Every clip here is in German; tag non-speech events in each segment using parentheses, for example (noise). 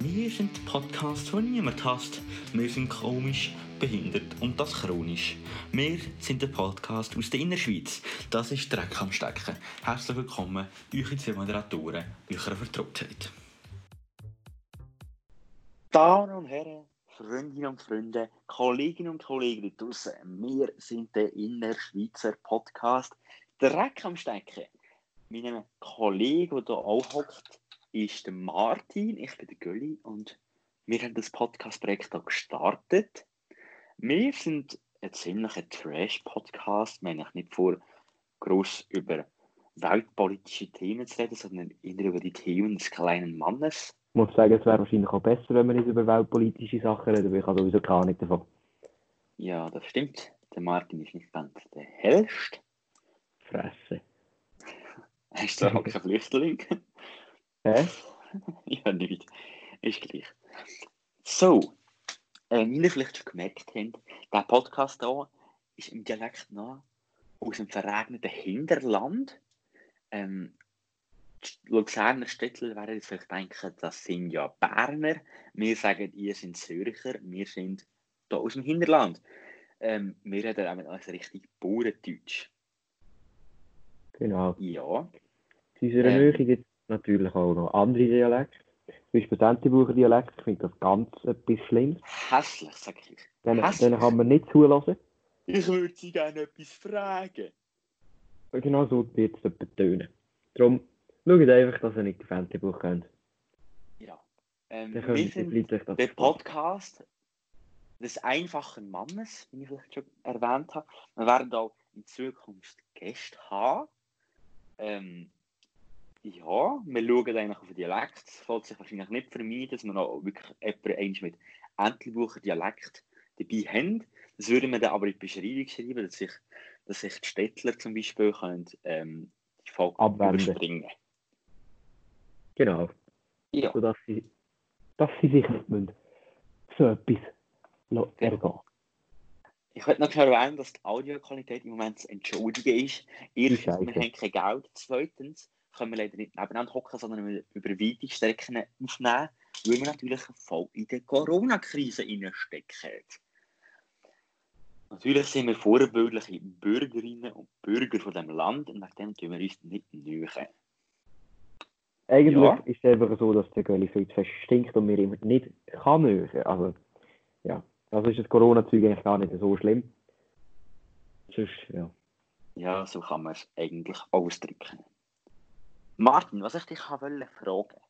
Wir sind der Podcast, den niemand hasst. Wir sind komisch, behindert und das chronisch. Wir sind der Podcast aus der Innerschweiz. Das ist Dreck am Stecken. Herzlich willkommen, eure zwei Moderatoren, eurer Vertrautheit. Damen und Herren, Freundinnen und Freunde, Kolleginnen und Kollegen draußen, wir sind der Innerschweizer Podcast Dreck am Stecken. Mein Kollege, der hier auch hockt, ist der Martin, ich bin der Gölli und wir haben das Podcast-Projekt hier gestartet. Wir sind ein ziemlicher Trash-Podcast. Wir haben nicht vor, groß über weltpolitische Themen zu reden, sondern eher über die Themen des kleinen Mannes. Ich muss sagen, es wäre wahrscheinlich auch besser, wenn wir nicht über weltpolitische Sachen reden, weil ich habe sowieso keine Ahnung davon. Ja, das stimmt. Der Martin ist nicht ganz der hellste. Fresse. (laughs) Hast du auch kein Flüchtling? Hä? (laughs) ja, nicht. Ist gleich. So, äh, wie ihr vielleicht schon gemerkt habt, der Podcast hier ist im Dialekt noch aus dem verregneten Hinterland. Ähm, die Luzerner Städtler werden jetzt vielleicht denken, das sind ja Berner. Wir sagen, ihr seid Zürcher, wir sind hier aus dem Hinterland. Ähm, wir reden auch mit uns richtig Bauerndeutsch. Genau. Ja. In unserer Ähm. Nähe gibt natürlich auch noch andere Dialekte. Zum Beispiel Entibucher Dialekt, ich finde das ganz etwas Schlimmes. Hässlich, sag ich. Den, den kann man nicht zulassen. Ich würde Sie gerne etwas fragen. Genau so wird es tönen. Darum schaut einfach, dass ihr nicht den Fantasy-Buch könnt. Ja. Ähm, wir sind das der. Podcast des einfachen Mannes, wie ich vielleicht schon erwähnt habe. Wir werden auch in Zukunft Gäste haben. Ähm, ja, wir schauen eigentlich auf den Dialekt. Es fällt sich wahrscheinlich nicht vermeiden, dass wir noch wirklich jemanden mit Entlebucher Dialekt dabei haben. Das würden wir dann aber in die Beschreibung schreiben, dass sich, dass sich die Städtler zum Beispiel können, ähm, die Folge Abwenden. überspringen. Genau. Ja. Sodass sie, dass sie sich nicht müssen so etwas Genau. ergehen. Ich wollte noch schnell erwähnen, dass die Audioqualität im Moment zu entschuldigen ist. Erstens, wir haben kein Geld. Zweitens, können wir leider nicht nebeneinander hocken, sondern wir über weite Strecken aufnehmen, weil wir natürlich voll in der Corona-Krise stecken. Natürlich sind wir vorbildliche Bürgerinnen und Bürger von diesem Land und wegen dem tun wir uns nicht nüchen. Eigentlich Ja. ist es einfach so, dass der Gölli viel zu fest stinkt und mir immer nicht kann hören. Also, ja. Also ist das Corona-Zeug eigentlich gar nicht so schlimm. Sonst, ja. Ja, so kann man es eigentlich ausdrücken. Martin, was ich dich wollte fragen.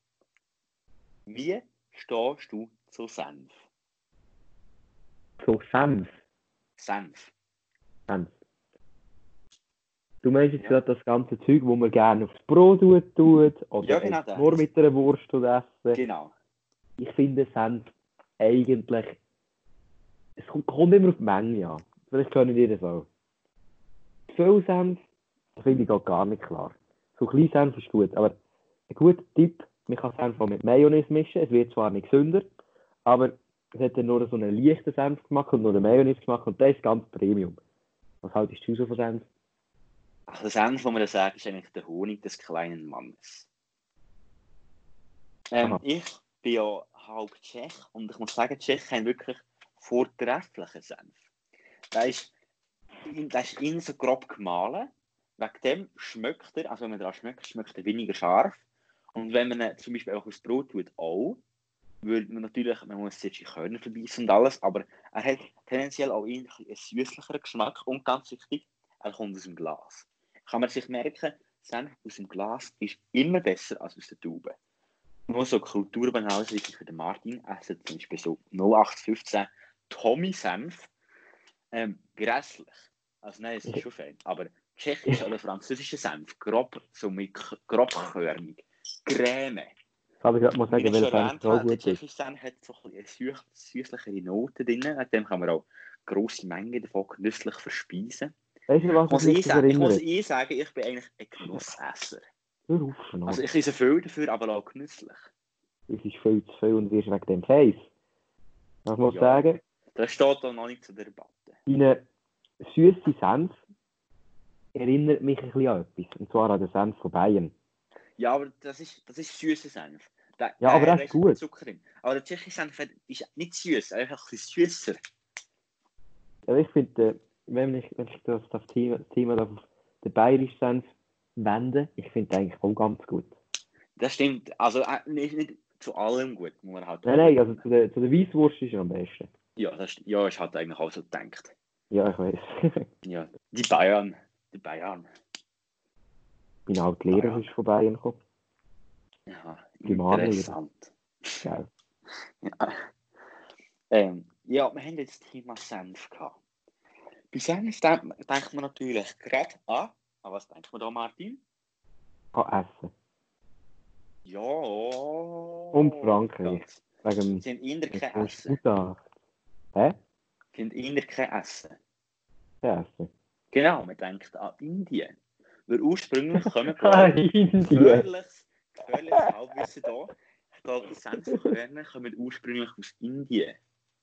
Wie stehst du zu Senf? So Senf. Senf. Senf. Du meinst jetzt Ja. das ganze Zeug, wo man gerne aufs Brot tut, tut oder Ja, genau das. nur mit einer Wurst tut essen. Genau. Ich finde Senf eigentlich. Es kommt, immer auf die Menge an. Vielleicht können die das auch. Viel Senf finde ich auch gar nicht klar. So klein Senf ist gut, aber ein guter Tipp: man kann Senf auch mit Mayonnaise mischen. Es wird zwar nicht gesünder, aber es hat dann nur so einen leichten Senf gemacht und nur einen Mayonnaise gemacht und der ist ganz Premium. Was haltest du so von Senf? Also das Senf, was man da sagt, ist eigentlich der Honig des kleinen Mannes. Ähm, ich bin ja halb Tschech und ich muss sagen, Tschechen haben wirklich vortrefflichen Senf. Der ist, der ist innen so grob gemahlen. Wegen dem schmeckt er, also wenn man daran schmeckt, schmeckt er weniger scharf. Und wenn man ihn zum Beispiel auch aufs Brot tut, auch, würde man natürlich, man muss jetzt die Körner verbeissen und alles, aber er hat tendenziell auch eher einen süßlicheren Geschmack und ganz wichtig, er kommt aus dem Glas. Kann man sich merken, Senf aus dem Glas ist immer besser als aus der Tube. Nur so Kulturbanalitäten für den Martin, essen zum Beispiel so 0815 Tommy Senf, ähm, grässlich. Also nein, es ist schon fein, aber tschechisch oder französischer Senf, grob, so mit k- grobkörnig, Creme. Ich gerade mal Wie sagen, ich welcher Senf erwähnt so gut ist. tschechische Senf hat so ein bisschen süßlichere Note drin, mit dem kann man auch grosse Mengen davon genüsslich verspeisen. Weißt du, was Muss mich ich, sagen, ich muss eh sagen, ich bin eigentlich ein Genussesser. Hör auf. Also ich esse viel dafür, aber auch genüsslich. Es ist viel zu viel und wirst wegen dem Face. Ich muss Ja. sagen, Das steht da noch nicht zur Debatte. deine süße Senf erinnert mich ein bisschen an etwas. Und zwar an den Senf von Bayern. Ja, aber das ist, das ist süßer Senf. Da, Ja, aber da das ist ist gut. Zucker drin. Aber der tschechische Senf ist nicht süß, einfach ein bisschen süßer. Ja, ich finde, äh, wenn ich, wenn ich das, das Thema, das Thema auf den bayerischen Senf wende, ich finde den eigentlich auch ganz gut. Das stimmt. Also äh, nicht, nicht zu allem gut, muss man halt Nein, nein, also zu der, zu der Weisswurst ist er am besten. Ja, das, st- ja, ist halt eigentlich auch so gedacht. Ja, ich weiß. (laughs) Ja, die Bayern. Die Bayern. Mein alter Lehrer Ah, ja. ist von Bayern gekommen. Ja, Die interessant. Geil. Ja. Ähm, (laughs) ja, wir haben jetzt das Thema Senf gehabt. Bei Senf denkt, denkt man natürlich gerade an, an was denkt man da, Martin? Kann essen. Ja. Und Frankreich. Ganz. Wegen haben eher kein Essen. Hä? Haben eher kein Essen. Kein Essen. Genau, man denkt an Indien. Weil ursprünglich (laughs) kommen Ah, gefährliches, gefährliches Halbwissen da. Ich glaube, die Senfkörner kommen ursprünglich aus Indien.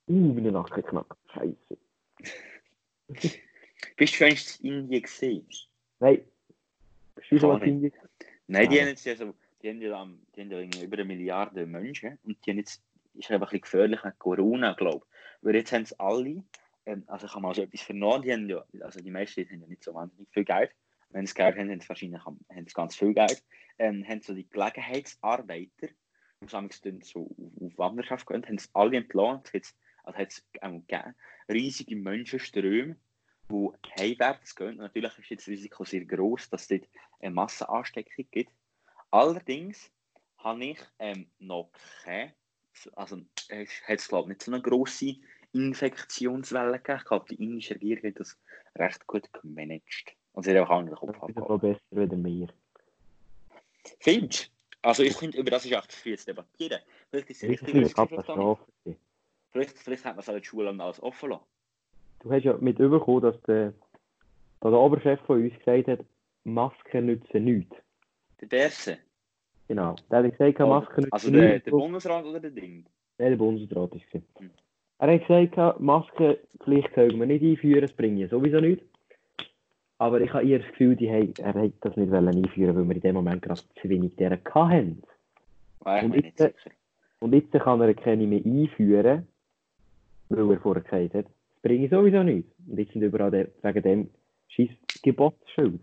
Uh, meine Nacken knackt. Scheiße. (laughs) Bist du schon in Indien gesehen? Nein. Bist du schon was Indien? Nein, die Ah. haben jetzt ja so, die haben ja, die haben ja über eine Milliarde Menschen und die haben jetzt, ist einfach ein bisschen gefährlich mit Corona, glaube ich. Weil jetzt haben es alle, ähm, also ich habe mal so etwas vernommen, die haben ja, also die meisten die haben ja nicht so wahnsinnig viel Geld. Wenn sie Geld haben, haben sie wahrscheinlich am- haben sie ganz viel Geld. Ähm, haben so die Gelegenheitsarbeiter, die sammeln so auf, Wanderschaft gehen, haben sie alle. Es gibt- Also hat es gegeben, riesige Menschenströme, die heimwärts gehen. Und natürlich ist jetzt das Risiko sehr groß, dass es dort eine Massenansteckung gibt. Allerdings habe ich ähm, noch keine, also es hat es glaube ich nicht so eine grosse Infektionswelle glaube, die indische Regierung hat das recht gut gemanagt. Und sie hat auch anderen Das Kopf ist so abgehauen. besser wie mir. Findest? Also ich finde, über das ist echt zu viel zu debattieren. Vielleicht ist es Das richtig, ist verstanden. Katastrophe. Vielleicht, vielleicht hat man es an der Schule alles offen lassen. Du hast ja mit überkommen, dass der, dass der Oberchef von uns gesagt hat, Masken nützen nichts. Der Berse. Genau. Der hat gesagt, Masken nützen Also der, nichts. der Bundesrat oder der Ding? Nein, der Bundesrat ist es. Hm. Er hat gesagt, Maskenpflicht können wir nicht einführen, es bringt ja sowieso nichts. Aber ich habe eher das Gefühl, die haben, er hat das nicht einführen, weil wir in dem Moment gerade zu wenig deren hatten. Und jetzt-. Und jetzt kann er keine mehr einführen, weil er vorher gesagt hat, es bringt sowieso nichts. Und jetzt sind überall de, wegen dem scheiß Gebotsschild.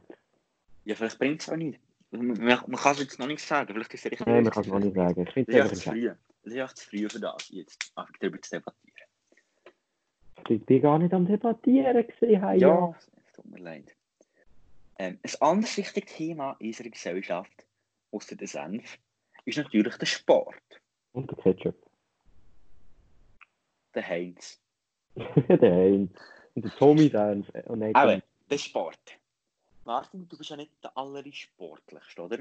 Ja, vielleicht bringt es auch nicht. Man, man kann es jetzt noch nicht sagen. Vielleicht ist es richtig. Nein, man kann es noch nicht sagen. Ich finde Das es einfach zu früh. Das ist echt zu früh für das, jetzt einfach darüber zu debattieren. Ich bin gar nicht am Debattieren gesehen. Ja, es tut mir leid. Ähm, ein anderes wichtiges Thema in unserer Gesellschaft, außer der Senf, ist natürlich der Sport. Und der Ketchup. Der Heinz. (laughs) der Heinz. Und der Tommy Dance. Oh nein, Aber, der Sport. Martin, du bist ja nicht der allersportlichste, oder?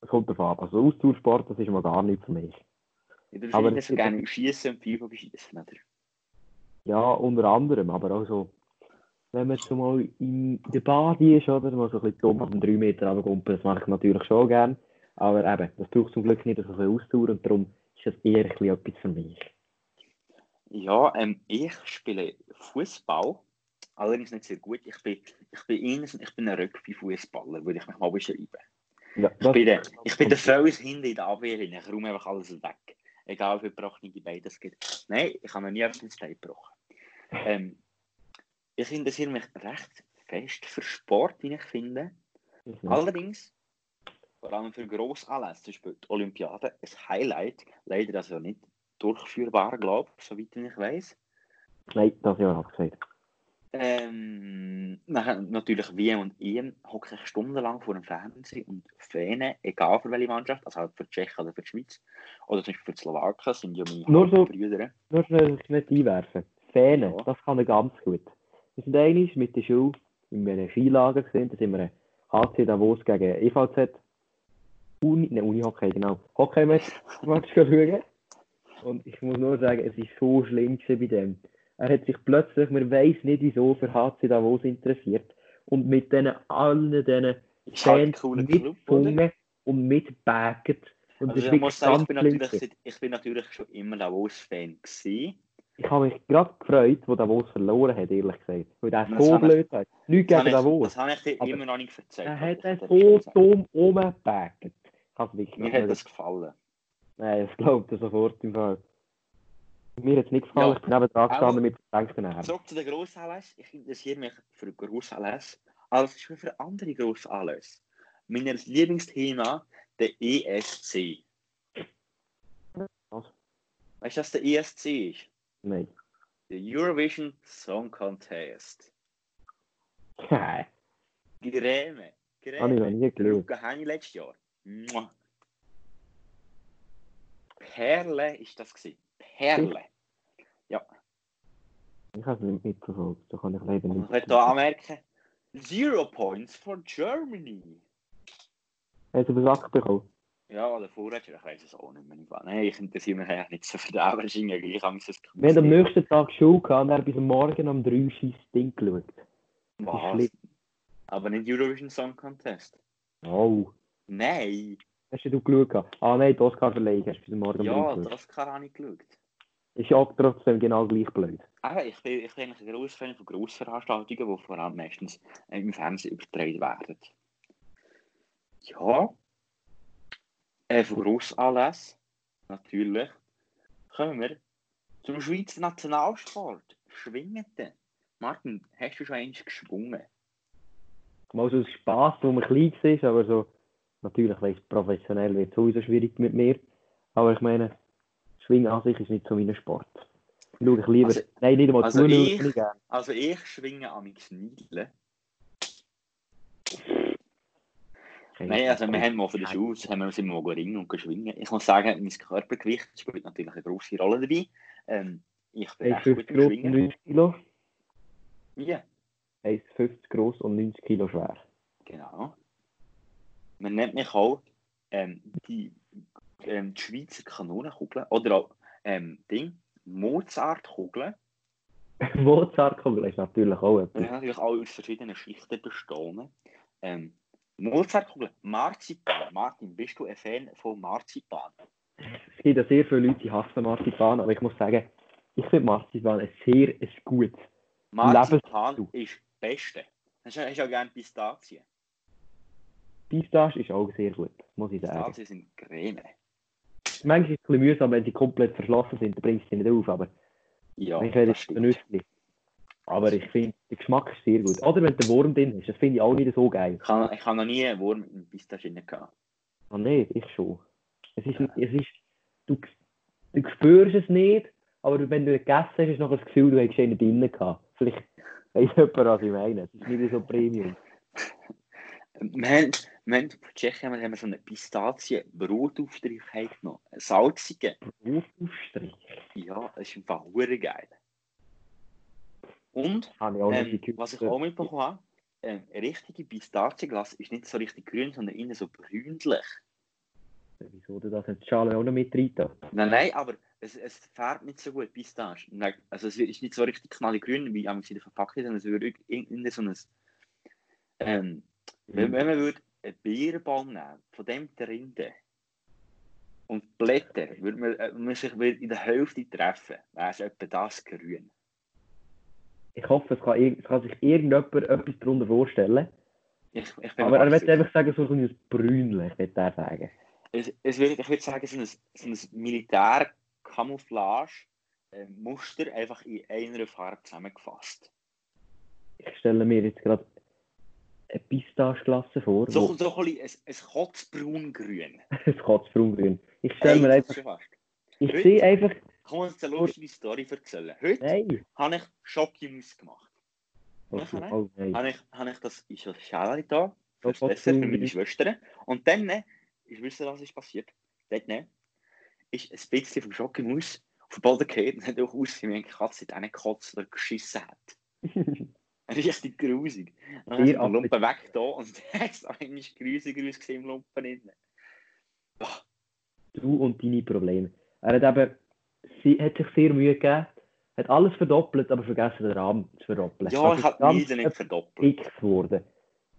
das kommt davon ab. Also Ausdauersport, das ist mal gar nicht für mich. Ja, Du Aber es so gerne schießen und FIFA beschießen, oder? Ja, unter anderem, aber auch so, wenn man so mal in der Bade ist, oder, mal so ein bisschen dumm auf den 3 Meter runterkumpeln, das mache ich natürlich schon gern. Aber eben, das braucht zum Glück nicht so viel Ausdauer und darum ist das eher ein bisschen etwas für mich. Ja, ähm, ich spiele Fußball, allerdings nicht sehr gut. Ich bin, ich bin, eher, ich bin ein Rugby-Fußballer, würde ich mich mal beschreiben. Ja, Ich bin der, ich bin der Fels hinten in der Abwehr, ich räume einfach alles weg. Egal wie gebrochene Beine es gibt. Nein, ich habe noch nie etwas Bein gebrochen. Ähm, ich interessiere mich recht fest für Sport, wie ich finde. Mhm. Allerdings, vor allem für Grossanlässe, zum Beispiel die Olympiade, ein Highlight, leider also nicht durchführbar, glaube ich, soweit ich weiß. Nein, das Jahr habe ich gesagt. Ähm, natürlich WM und EM hocke ich stundenlang vor dem Fernsehen und Fähne, egal für welche Mannschaft, also halt für die Tschechen oder für die Schweiz, oder zum Beispiel für die Slowaken, sind ja meine Nur so- Brüder. Nur schnell ich nicht einwerfen. Ja. das kann er ganz gut. Wir sind einmal mit der Schule in einem Skilager gesehen, da sind wir HC Davos gegen EVZ. Uni, ne, Uni-Hockey, genau. Hockey-Match (laughs) Match schauen. Und ich muss nur sagen, es war so schlimm bei dem. Er hat sich plötzlich, man weiß nicht wieso, für HC Davos interessiert. Und mit denen, allen diesen halt Fans oder? mitgesungen und mitbacket. Und Also ich muss sagen, ich bin, natürlich, ich bin natürlich schon immer Davos-Fan gewesen. Ich habe mich gerade gefreut, wo Davos verloren hat, ehrlich gesagt. Weil der Das so blöd hat. Nichts gegen ich, Davos. das habe ich dir immer noch nicht erzählt. Er hat darf so schon dumm wirklich Mir hat das gefallen. Nein, das glaubt er sofort im Fall. Mir hat es nicht gefallen, Ja. ich bin neben dran gestanden mit Armen. Zurück zu den Grossanlässen. Ich interessiere mich für Grossanlässe, aber es ist für andere Grossanlässe. Mein Lieblingsthema, der ESC. Was? Weißt du, was der ESC ist? Der Eurovision Song Contest. Nein, Gräme. habe ich noch Gräme. nie geschaut. Luca Hani letztes Jahr. Mua. Perle ist das gewesen. Perle. Ich habe es nicht mitverfolgt, da kann ich leider nicht. ich möchte hier anmerken, Zero Points for Germany. Hast du den Sack bekommen? Ja, der Vorräter, ich weiß es auch nicht mehr. Nein, ich interessiere mich eigentlich nicht so für den, aber es ist irgendwie gleich Angst, dass Wir haben am nächsten Tag Schule gehabt und er bis Morgen um drei scheiß Ding geschaut. Was? schlimm. Aber nicht Eurovision Song Contest. Oh. Nein! Hast du geschaut? gehabt? Ah nein, die Oscar-Verleihung hast du bis Morgen um Ja, drei geschaut. das kann ich geschaut. Ist ja auch trotzdem genau gleich blöd. Aber ich bin, ich bin eigentlich ein grosser Fan von Grossveranstaltungen, die vor allem meistens im Fernsehen übertragen werden. Ja. Äh, von Grossanlässen, natürlich, kommen wir zum Schweizer Nationalsport. Schwingen. Martin, hast du schon eins geschwungen? Mal so aus Spass, wo man klein war, aber so, natürlich weiss, professionell wird es sowieso schwierig mit mir. Aber ich meine, Schwingen an sich ist nicht so mein Sport. Schau ich lieber, Also- nein, nicht einmal also zuschauen, ich-. Also ich schwinge am Kniedeln. Nein, also wir haben mal für den Schule, haben wir uns immer mal ringen und geschwingen. Ich muss sagen, mein Körpergewicht spielt natürlich eine grosse Rolle dabei. Ähm, ich bin echt gut 1,50 im groß und Schwingen. 90 Kilo. Ja, 1,50 groß und 90 Kilo schwer. genau. Man nennt mich auch ähm, die, ähm, die Schweizer Kanonenkugel oder auch ähm, Ding, Mozartkugel. (laughs) Mozartkugel ist natürlich auch etwas. natürlich alle aus verschiedenen Schichten bestehen. Ähm, Mozartkugel, Marzipan. Martin, bist du ein Fan von Marzipan? Es gibt ja sehr viele Leute, die hassen Marzipan, aber ich muss sagen, ich finde Marzipan ein sehr ein gutes. Marzipan ist das Beste. Hast du auch gerne Pistazien? Pistache ist auch sehr gut, muss ich sagen. Pistazien sind Creme. Manchmal ist es ein bisschen mühsam, wenn sie komplett verschlossen sind, dann bringst du sie nicht auf, aber Ja, ich werde das stimmt. vernünftig. Aber ich finde, der Geschmack ist sehr gut. Oder wenn der Wurm drin ist, das finde ich auch nicht so geil. Ich habe, ich habe noch nie einen Wurm in Pistazien gehabt. Ah nee, ich schon. Es ist, es ist, du, du spürst es nicht, aber wenn du ihn gegessen hast, du noch das Gefühl, du hättest ihn drinnen gehabt. Vielleicht weiss jemand, was ich meine. Es ist nicht so Premium. Wir haben, wir haben von Tschechien haben wir so einen Pistazien-Brotaufstrich genommen. Einen salzigen. Aufstrich. Ja, das ist einfach geil. Und ähm, was ich auch mitbekommen habe, ähm, richtige Pistazienglas ist nicht so richtig grün, sondern innen so brünlich. Wieso du das in die Schale auch noch mit rein? Nein, nein, aber es, es färbt nicht so gut Pistache. Also es ist nicht so richtig knalligrün, wie am in der Verpackung, sondern es würde irgendwie so ein... Ähm, wenn, wenn man würde einen Bierenbaum nehmen, von dem die Rinde und Blätter, würde man, äh, man sich in der Hälfte treffen, wäre es etwa das grün. Ich hoffe, es kann, es kann sich irgendjemand etwas darunter vorstellen. Ich, ich Aber er wird sicher. einfach sagen, so ein Brünlich, wird er sagen. es, es wird, ich würde sagen, so ein, so ein Militär-Camouflage-Muster einfach in einer Farbe zusammengefasst. Ich stelle mir jetzt gerade eine Pistacheglasse vor. So, so ein, bisschen ein, ein Kotzbraungrün. Es kann braun Ich stelle mir einfach, ich sehe einfach, Kann uns eine lustige Story erzählen? Heute nein. habe ich Schokimus gemacht. Oh, ne? oh. Habe ich, habe ich das in Schale da, für das Oh, Dessert für meine Schwestern. Und dann, ne, ich wusste, was ist passiert. Dort, ne, ist ein bisschen vom Schokimus auf den Boden gefallen (laughs) und hat auch ausgesehen, wie eine Katze in einen Kotz oder geschissen hat. (laughs) Richtig grusig. Dann habe ich den Lumpen weg da und der ist eigentlich grusig ausgesehen im Lumpen innen. Du und deine Probleme. Er hat eben, sie hat sich sehr Mühe gegeben, hat alles verdoppelt, aber vergessen den Rahmen zu verdoppeln. Ja, Also ich habe die nicht verdoppelt. dick geworden.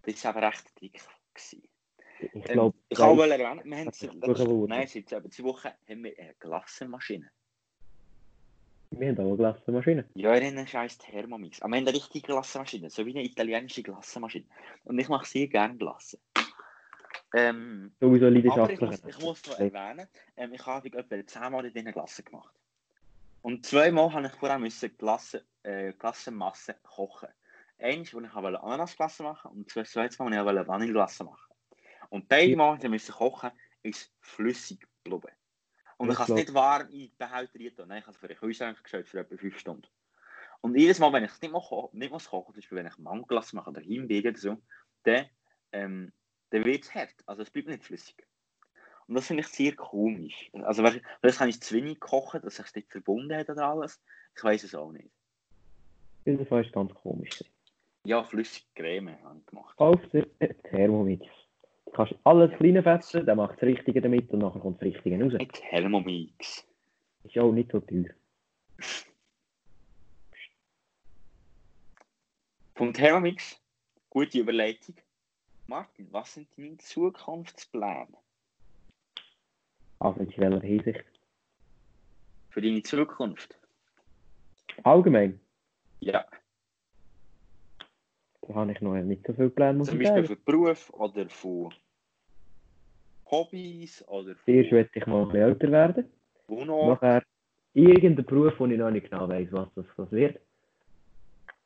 Das war aber recht dick. Gewesen. Ich Ähm, glaube, ich kann erwähnen, wir haben seit, nein, seit etwa zwei Wochen haben wir eine Glassenmaschine. wir haben auch eine Glassenmaschine. Ja, wir haben einen scheiß Thermomix. Aber wir haben eine richtige Glassenmaschine, so wie eine italienische Glassenmaschine. Und ich mache sehr gerne Glasse. Ähm, Sowieso aber ich ich muss noch erwähnen, ähm, ich habe etwa zehnmal in diesen Glassen gemacht. Und zweimal habe ich vorher müssen Glasse, äh, Glassenmasse kochen. Eins, wo ich wollte Ananasglasse machen und das zweite Mal, wo ich Vanilleglasse machen. Und beide. Mal, die müssen kochen, ist flüssig geblieben. Und ich habe es nicht warm in Behälter rein. Nein, ich habe es für den Kühlschrank gestellt für etwa 5 Stunden. Und jedes Mal, wenn ich es nicht, mal ko nicht muss kochen, zum Beispiel wenn ich Mangoglasse mache oder Himbeere oder so, dann, ähm, dann wird es hart. Also es bleibt nicht flüssig. Und das finde ich sehr komisch. Also vielleicht habe ich zu wenig gekocht, dass es nicht verbunden hat oder alles. Ich weiß es auch nicht. Das war ganz komisch. Ja, flüssige Creme habe ich gemacht. Dir einen Thermomix. Du kannst alles klein fetzen, dann macht das Richtige damit und nachher kommt das Richtige raus. Ein Thermomix. Ist auch nicht so teuer. Vom Thermomix, gute Überleitung. Martin, was sind deine Zukunftspläne Also in welcher Hinsicht? für deine Zukunft? Allgemein, Ja, da habe ich noch nicht so viele Pläne, muss zum Beispiel für Beruf oder von Hobbys oder Zuerst von möchte ich mal ein bisschen älter werden. Wohnort. Nachher irgendein Beruf, wo ich noch nicht genau weiss, was das, was wird.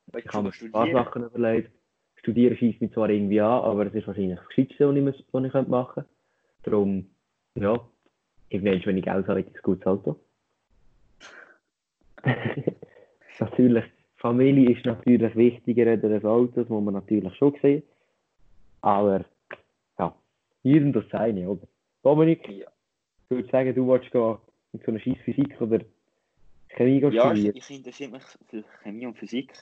Willst Ich habe mir ein paar? Sachen überlegt. Studieren schießt mich zwar irgendwie an, aber es ist wahrscheinlich das Gescheitste, was ich, muss- was ich machen könnte. Darum, ja, irgendwann, wenn ich Geld habe, hätte ich ein gutes Auto. (laughs) natürlich, Familie ist natürlich wichtiger als das Auto, das muss man natürlich schon sehen. Aber, ja, jedem das seine, oder? Dominik, Ja. ich würde sagen, du wolltest gehen in so eine scheiß Physik oder Chemie Ja, ich, studieren. ich interessiere mich für Chemie und Physik.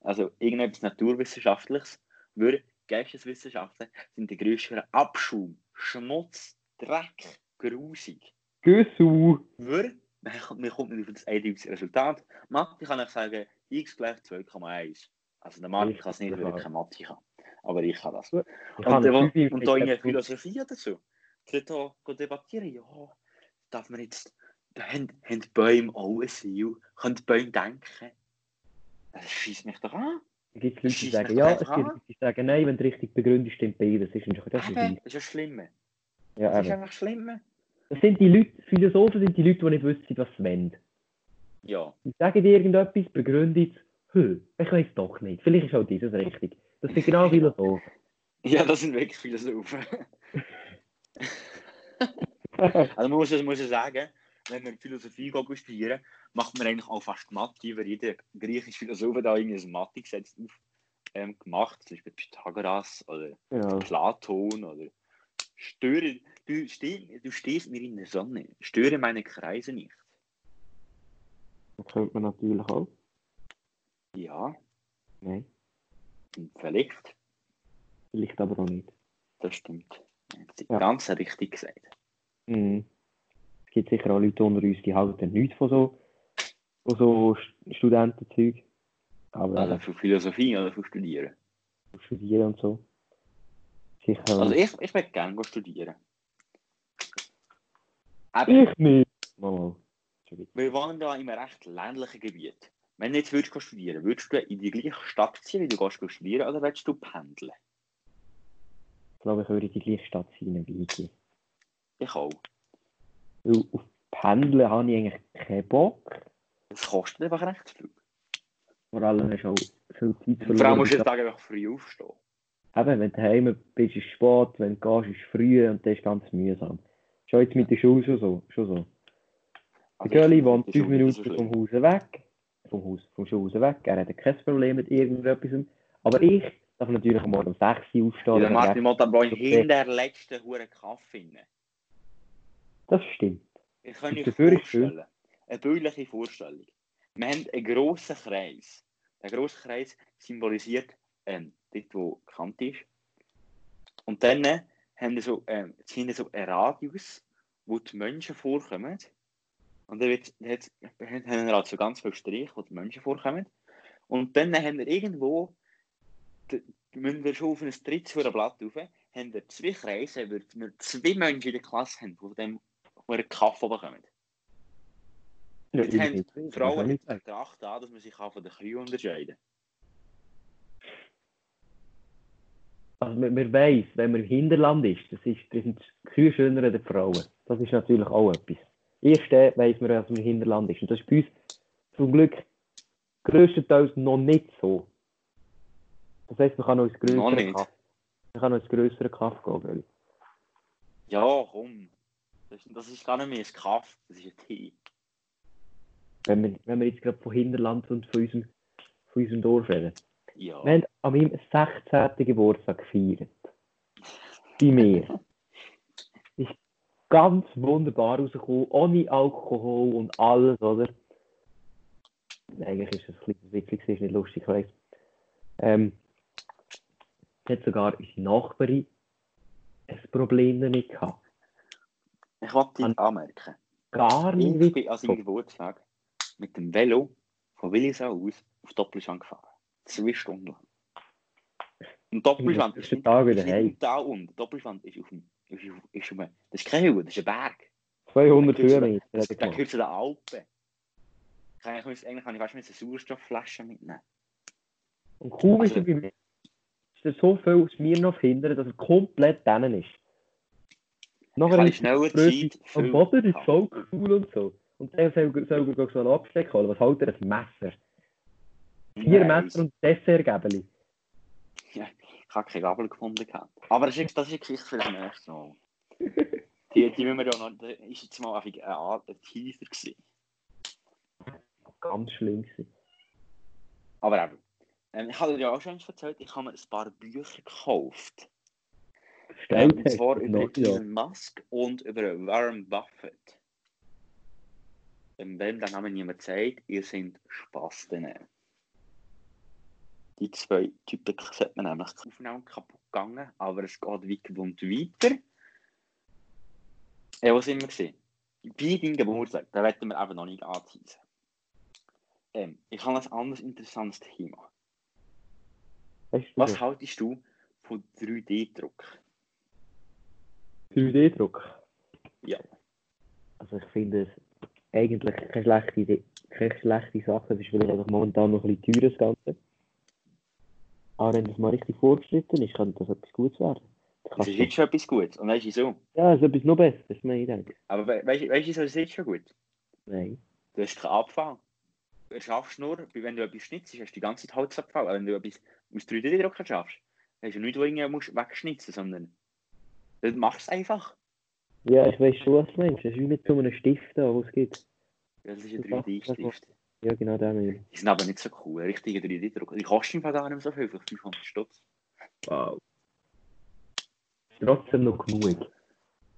Also irgendetwas Naturwissenschaftliches. Weil Geisteswissenschaften sind der größte Abschaum, Schmutz, Dreck, grusig. Güssu! Weil, man kommt nicht auf das eindeutiges Resultat. Mathe kann ich sagen, x gleich 2,1. Also der Ich- kann es nicht, ich weil auch. keine Mathe kann. Aber ich kann das. Ich Und, eine Fünfe und da in Philosophie die da debattieren, ja, darf man jetzt, da haben, haben die Bäume auch eine Seele, können die Bäume denken? Das schießt mich doch an. Es gibt Leute, die sagen ja, es gibt. Leute, die sagen nein, wenn du richtig begründest, stimmt beides. Das ist das Eben, ist ja schlimm. Ja, Das ist einfach schlimm. Das sind die Leute, Philosophen sind die Leute, die nicht wissen, was sie wollen. Ja. Die sagen dir irgendetwas, begründet es, ich weiß doch nicht. Vielleicht ist auch dieses richtig. Das sind genau Philosophen. (laughs) Ja, das sind wirklich Philosophen. (laughs) Also man muss, es- muss ja sagen, wenn wir Philosophie studieren, macht man eigentlich auch fast Mathe, weil jeder griechische Philosoph da irgendwie ein Mathe-Gesetz auf, ähm, gemacht, zum Beispiel Pythagoras oder Ja. Platon oder störe, du, steh, du stehst mir in der Sonne, störe meine Kreise nicht. Das könnte man natürlich auch. Ja, Nein, vielleicht, vielleicht aber auch nicht. das stimmt. Das ist Ja. ganz richtig gesagt. Mhm. Es gibt sicher auch Leute unter uns, die halten nichts von so, von so St- Studentenzeug. Aber Also eben, für Philosophie oder für Studieren. studieren und so. Sicher. Also ich, ich möchte gerne studieren. Eben, ich nicht. Mal, wir wohnen da in einem recht ländlichen Gebiet. Wenn du jetzt würdest studieren würdest du in die gleiche Stadt ziehen, wie du gehst studieren, oder willst du pendeln? Ich glaube, ich würde in die gleiche Stadt sein, wie ich. Ich auch. Weil auf Pendeln habe ich eigentlich keinen Bock. Das kostet einfach recht viel. Vor allem hast du auch viel Zeit Und vor allem musst du jeden Tag einfach früh aufstehen. Eben, wenn du daheim bist, ist es spät, wenn du gehst, ist es früh und das ist ganz mühsam. Schon jetzt mit der Schule schon so. Schon so. Der ich- wohnt das ist fünf auch nicht so Minuten schlimm. vom Haus weg. Vom Haus, vom Schulhaus weg. Er hat kein Problem mit irgendetwas. Aber ich darf natürlich am Morgen um 6 Uhr aufstehen. Ja, Martin auch Okay. hinter der letzten Hure Kaffee. Das stimmt. Ich kann schön. vorstellen, eine bildliche Vorstellung. Wir haben einen grossen Kreis. Der grosse Kreis symbolisiert ähm, dort, wo die Kante ist. Und dann äh, haben wir so, ähm, sind so einen Radius, wo die Menschen vorkommen. Und dann, wird, dann haben wir halt so ganz viele Striche, wo die Menschen vorkommen. Und dann haben wir irgendwo, müssen wir schon auf ein drittes Blatt rauf, haben wir zwei Kreise, weil wir zwei Menschen in der Klasse haben, die von wo einen Kaffee bekommen. Ja, Jetzt haben die Frauen sagen. betrachten an, dass man sich von den Kühen unterscheiden also man, man weiss, wenn man im Hinterland ist, das, ist, das sind die Kühe schöner als die Frauen. Das ist natürlich auch etwas. Erst dann weiss man, dass man im Hinterland ist. Und das ist bei uns zum Glück grösstenteils noch nicht so. Das heisst, man kann noch ins größere. Kaff, man kann noch ins größere Kaff gehen. Ja, komm. Das, ist gar nicht mehr ein Kaffee, das ist ein Tee. Wenn wir, wenn wir jetzt gerade von Hinterland und von unserem, von unserem Dorf reden. Ja. Wir haben an meinem 16. Geburtstag gefeiert. Bei mir. (laughs) Ist ganz wunderbar rausgekommen, ohne Alkohol und alles, oder? Eigentlich ist das ein bisschen witzig, ist nicht lustig, ich weiss. Ähm, hat sogar unsere Nachbarin ein Problem damit gehabt. Ich wollte dich An- anmerken. Gar nicht Ich bin an seinem Geburtstag mit dem Velo von Willisau aus auf Doppelschwang gefahren. Zwei Stunden lang. Und Doppelschwang Das ist ist Tag ist wieder nicht im Tal unten. Doppelschwang ist auf dem... Ist, auf, ist auf, das ist kein Hügel, das ist ein Berg. 200 Da gehört zu Höhenmeter er Da gehört zu den Alpen. Ich kann, eigentlich, eigentlich kann ich fast mit einer Sauerstoffflasche mitnehmen. Und ist Also- bei mir, ist er so viel aus mir noch hindern, dass er komplett denen ist. Nachher ist schnell die Grösse Zeit am Boden ist gehabt. voll cool und so. Und dann soll, soll so einen Absteck holen. Was hält er? Ein Messer. Vier Nein, Messer und Dessertgäbeli. Ich habe keine Gabel gefunden. gehabt. Aber das ist, das ist Geschichte für das nächste Mal. (laughs) Die, die müssen wir ja noch... Das ist jetzt mal eine Art ein Teaser gewesen. Ganz schlimm gewesen. Aber eben, ähm, ich habe dir ja auch schon erzählt, ich habe mir ein paar Bücher gekauft. Stellt und zwar über ja. Elon Musk und über Warren Buffett. Ähm, wenn der Name niemand sagt, ihr seid Spasten. Die zwei Typen sind mir nämlich aufeinander kaputt gegangen, aber es geht weiter und weiter. Ja, wo sind wir gesehen? Bei deinem Geburtstag, da werden wir eben noch nicht anteasen. Ähm, ich habe ein anderes interessantes Thema. Was haltest du von 3D-Druck? 3D-Druck? Ja. Also ich finde es eigentlich keine schlechte Idee, keine schlechte Sache. Es ist vielleicht einfach momentan noch ein bisschen teuer, das Ganze. Aber wenn das mal richtig fortgeschritten ist, kann das etwas Gutes werden. Das ist jetzt schon etwas Gutes. Und weißt du so? Ja, es ist etwas noch besser, das meine ich denke. Aber we weißt du, weißt das ist jetzt schon gut? Nein. Du hast keinen Abfall. Du schaffst nur, wenn du etwas schnitzt, hast du die ganze Zeit Holzabfall. Aber wenn du etwas aus 3D-Drucker schaffst, hast du nichts, wo du irgendwie musst wegschnitzen sondern machst es einfach. Ja, ich weiß schon, was du meinst. Das ist wie mit so einem Stift, da, was es gibt. Ja, das ist ein Ja, 3D-Stift. Ja, genau, der meine ich. Die sind aber nicht so cool. Ein richtiger 3D-Drucker. Die kosten gar nicht mehr so viel, vielleicht 500 Stutz. Wow. Trotzdem noch genug.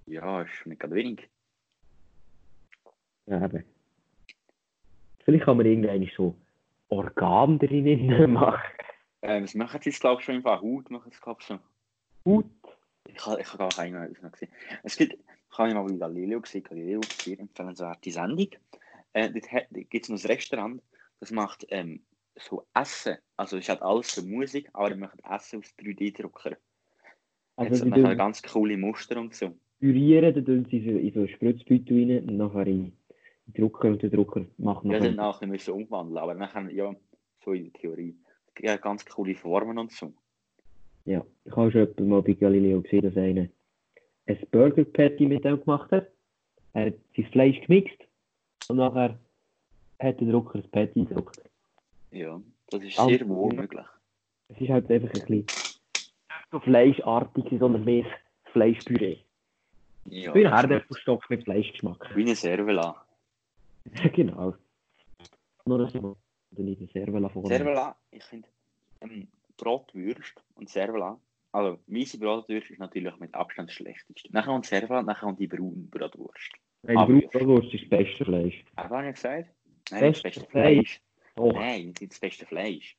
Ja, ist nicht gerade wenig. Ja, eben. Vielleicht kann man irgendeine so Organ drinnen (laughs) machen. Ähm, das machen sie jetzt, glaube ich, schon im Fall. Haut machen sie, glaube ich, so. Gut. Ich habe ich hab gar keine noch gesehen. Es gibt, ich habe mal bei Galileo gesehen, Galileo sehr empfehlenswerte Sendung. Äh, dort hat- dort gibt es noch ein Restaurant, das macht ähm, so Essen. Also es hat alles für Musik, aber er macht Essen aus 3D-Drucker. Also nachher tun ganz coole Muster und so. pürieren, dann tun sie in so Spritzbeutel rein und nachher in den Drucker und der Drucker macht Ja, dann nachher müssen umwandeln, aber nachher, ja, so in der Theorie. Ja, ganz coole Formen und so. Ja, ich habe schon jemanden mal bei Galileo gesehen, dass einer ein Burger Patty mit dem gemacht hat. Er hat sein Fleisch gemixt und nachher hat der Drucker ein Patty gedruckt. Ja, das ist sehr wohl möglich. Es ist halt einfach ein bisschen so fleischartig, sondern mehr Fleischpüree. Ja, Wie ein das Herdäpfelstock mit Fleischgeschmack. wie eine Servola. (laughs) genau. Nur das mal. Oder nicht eine Servola vorne. Servola, ich finde, ähm, Brotwürst und Servola, also weisse Brotwürst ist natürlich mit Abstand das schlechteste. Nachher kommt Servola, nachher kommt die braune Brotwurst. Nein, die Brotwurst ist das beste Fleisch. Aber habe ich gesagt? Nein, nicht das Beste beste Fleisch. Doch, Nein, nicht das beste Fleisch.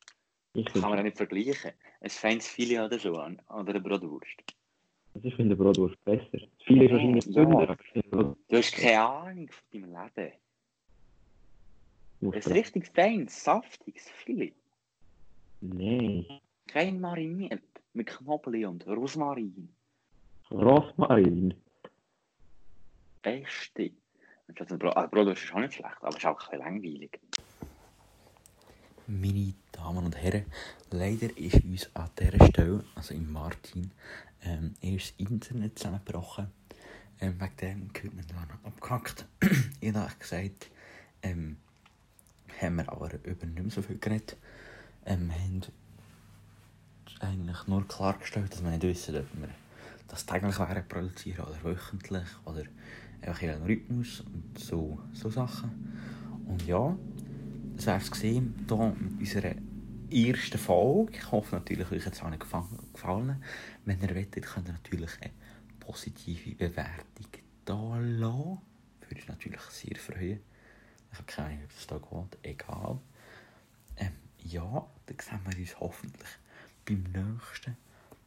ich Das kann man ja nicht vergleichen. Ein feines Filet oder so an, oder eine Brotwurst. also ich finde Brotwurst besser. Das Viele ist wahrscheinlich Ja. finde Brot- Du hast keine Ahnung von deinem Leben. Ein richtig feines, saftiges Filet. Nein. Kein mariniert. Mit Knoblauch und Rosmarin. Rosmarin. Beste. Das Brot, ah, ist auch nicht schlecht, aber es ist auch ein bisschen langweilig. Meine Damen und Herren, leider ist uns an dieser Stelle, also im Martin, ähm, erst das Internet zusammengebrochen. Ähm, wegen dem hört man da noch abgehackt. (clears throat) ich habe gesagt, ähm, haben wir aber über nicht mehr so viel geredet. Wir haben eigentlich nur klargestellt, dass wir nicht wissen, ob wir das täglich wären produzieren oder wöchentlich oder einfach Rhythmus und so, so Sachen. Und ja, das wäre es gesehen hier mit unserer ersten Folge. Ich hoffe natürlich, euch hat gefallen. Wenn ihr wollt, könnt ihr natürlich eine positive Bewertung da lassen. Würde ich natürlich sehr freuen. Ich habe keine Ahnung, ob es da geht. Egal. Ja, dann sehen wir uns hoffentlich beim nächsten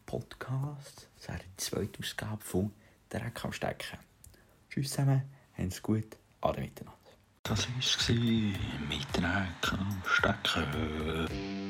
Podcast. Das wäre die zweite Ausgabe von Dreck am Stecken. Tschüss zusammen, habt's gut, alle miteinander. Das war mit Dreck am Stecken.